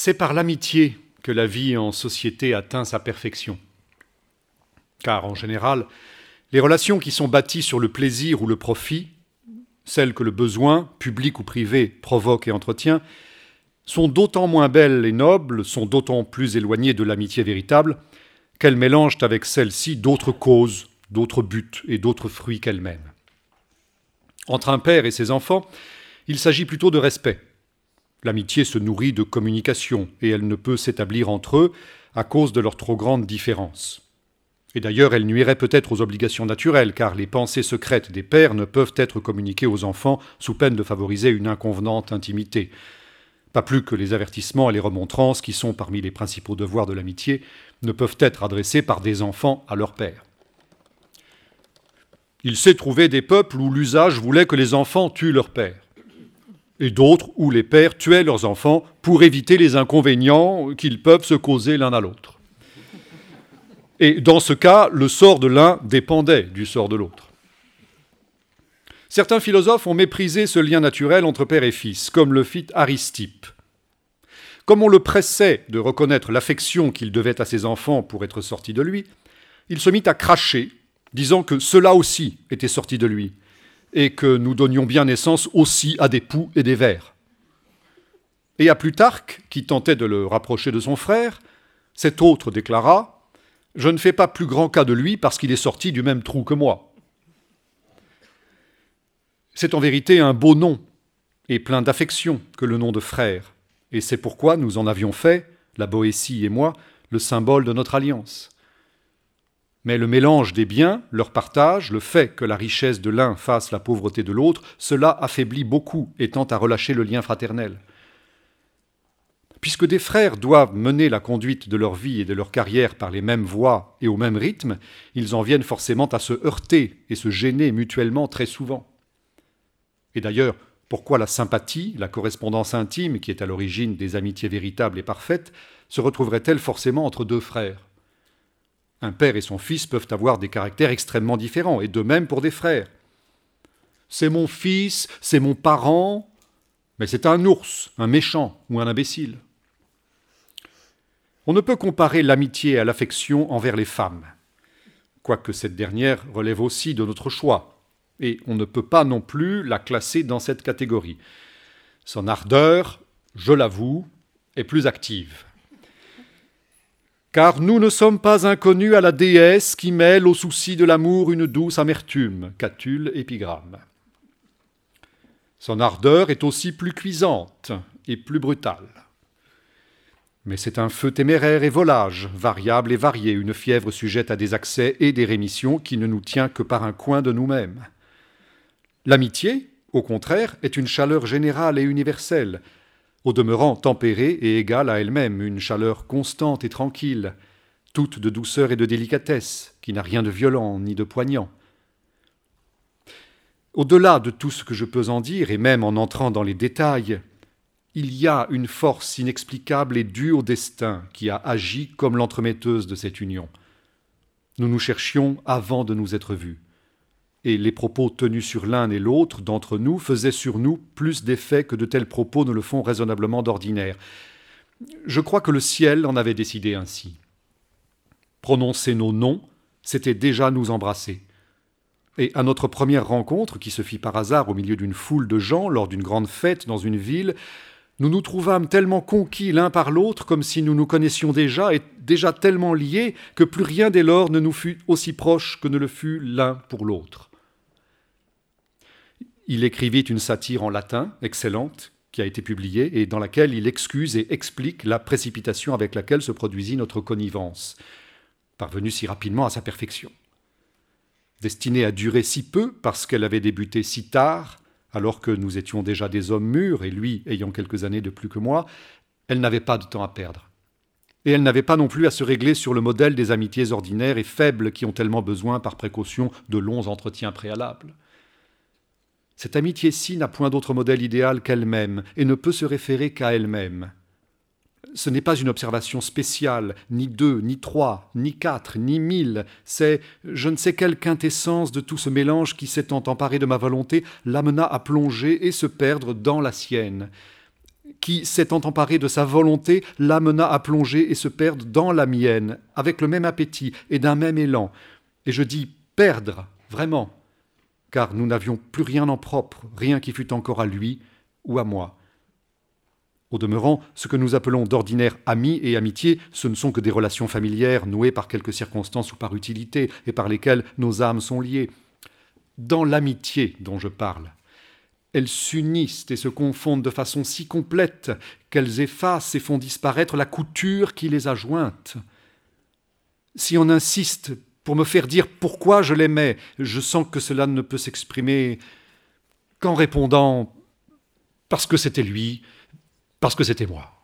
C'est par l'amitié que la vie en société atteint sa perfection. Car en général, les relations qui sont bâties sur le plaisir ou le profit, celles que le besoin, public ou privé, provoque et entretient, sont d'autant moins belles et nobles, sont d'autant plus éloignées de l'amitié véritable, qu'elles mélangent avec celle-ci d'autres causes, d'autres buts et d'autres fruits qu'elles-mêmes. Entre un père et ses enfants, il s'agit plutôt de respect. L'amitié se nourrit de communication, et elle ne peut s'établir entre eux à cause de leur trop grande différence. Et d'ailleurs, elle nuirait peut-être aux obligations naturelles, car les pensées secrètes des pères ne peuvent être communiquées aux enfants sous peine de favoriser une inconvenante intimité. Pas plus que les avertissements et les remontrances, qui sont parmi les principaux devoirs de l'amitié, ne peuvent être adressés par des enfants à leur père. Il s'est trouvé des peuples où l'usage voulait que les enfants tuent leur père, et d'autres où les pères tuaient leurs enfants pour éviter les inconvénients qu'ils peuvent se causer l'un à l'autre. Et dans ce cas, le sort de l'un dépendait du sort de l'autre. Certains philosophes ont méprisé ce lien naturel entre père et fils, comme le fit Aristippe. Comme on le pressait de reconnaître l'affection qu'il devait à ses enfants pour être sorti de lui, il se mit à cracher, disant que cela aussi était sorti de lui, et que nous donnions bien naissance aussi à des poux et des vers. Et à Plutarque, qui tentait de le rapprocher de son frère, cet autre déclara je ne fais pas plus grand cas de lui parce qu'il est sorti du même trou que moi. C'est en vérité un beau nom et plein d'affection que le nom de frère, et c'est pourquoi nous en avions fait, la Boétie et moi, le symbole de notre alliance. Mais le mélange des biens, leur partage, le fait que la richesse de l'un fasse la pauvreté de l'autre, cela affaiblit beaucoup et tend à relâcher le lien fraternel. Puisque des frères doivent mener la conduite de leur vie et de leur carrière par les mêmes voies et au même rythme, ils en viennent forcément à se heurter et se gêner mutuellement très souvent. Et d'ailleurs, pourquoi la sympathie, la correspondance intime, qui est à l'origine des amitiés véritables et parfaites, se retrouverait-elle forcément entre deux frères? Un père et son fils peuvent avoir des caractères extrêmement différents, et de même pour des frères. C'est mon fils, c'est mon parent, mais c'est un ours, un méchant ou un imbécile. On ne peut comparer l'amitié à l'affection envers les femmes, quoique cette dernière relève aussi de notre choix, et on ne peut pas non plus la classer dans cette catégorie. Son ardeur, je l'avoue, est plus active. Car nous ne sommes pas inconnus à la déesse qui mêle au souci de l'amour une douce amertume. Catulle, épigramme. Son ardeur est aussi plus cuisante et plus brutale. Mais c'est un feu téméraire et volage, variable et varié, une fièvre sujette à des accès et des rémissions qui ne nous tient que par un coin de nous-mêmes. L'amitié, au contraire, est une chaleur générale et universelle, au demeurant tempérée et égale à elle-même, une chaleur constante et tranquille, toute de douceur et de délicatesse, qui n'a rien de violent ni de poignant. Au-delà de tout ce que je peux en dire, et même en entrant dans les détails, il y a une force inexplicable et due au destin qui a agi comme l'entremetteuse de cette union. Nous nous cherchions avant de nous être vus, et les propos tenus sur l'un et l'autre d'entre nous faisaient sur nous plus d'effet que de tels propos ne le font raisonnablement d'ordinaire. Je crois que le ciel en avait décidé ainsi. Prononcer nos noms, c'était déjà nous embrasser. Et à notre première rencontre, qui se fit par hasard au milieu d'une foule de gens lors d'une grande fête dans une ville, nous nous trouvâmes tellement conquis l'un par l'autre comme si nous nous connaissions déjà et déjà tellement liés que plus rien dès lors ne nous fut aussi proche que ne le fut l'un pour l'autre. Il écrivit une satire en latin, excellente, qui a été publiée et dans laquelle il excuse et explique la précipitation avec laquelle se produisit notre connivence, parvenue si rapidement à sa perfection. Destinée à durer si peu parce qu'elle avait débuté si tard, alors que nous étions déjà des hommes mûrs, et lui ayant quelques années de plus que moi, elle n'avait pas de temps à perdre. Et elle n'avait pas non plus à se régler sur le modèle des amitiés ordinaires et faibles qui ont tellement besoin, par précaution, de longs entretiens préalables. Cette amitié-ci n'a point d'autre modèle idéal qu'elle-même, et ne peut se référer qu'à elle-même. Ce n'est pas une observation spéciale, ni deux, ni trois, ni quatre, ni mille, c'est je ne sais quelle quintessence de tout ce mélange qui, s'étant emparé de ma volonté, l'amena à plonger et se perdre dans la sienne, qui, s'étant emparé de sa volonté, l'amena à plonger et se perdre dans la mienne, avec le même appétit et d'un même élan. Et je dis perdre, vraiment, car nous n'avions plus rien en propre, rien qui fût encore à lui ou à moi. Au demeurant, ce que nous appelons d'ordinaire amis et amitié, ce ne sont que des relations familières nouées par quelques circonstances ou par utilité, et par lesquelles nos âmes sont liées. Dans l'amitié dont je parle, elles s'unissent et se confondent de façon si complète qu'elles effacent et font disparaître la couture qui les a jointes. Si on insiste pour me faire dire pourquoi je l'aimais, je sens que cela ne peut s'exprimer qu'en répondant parce que c'était lui, parce que c'était moi.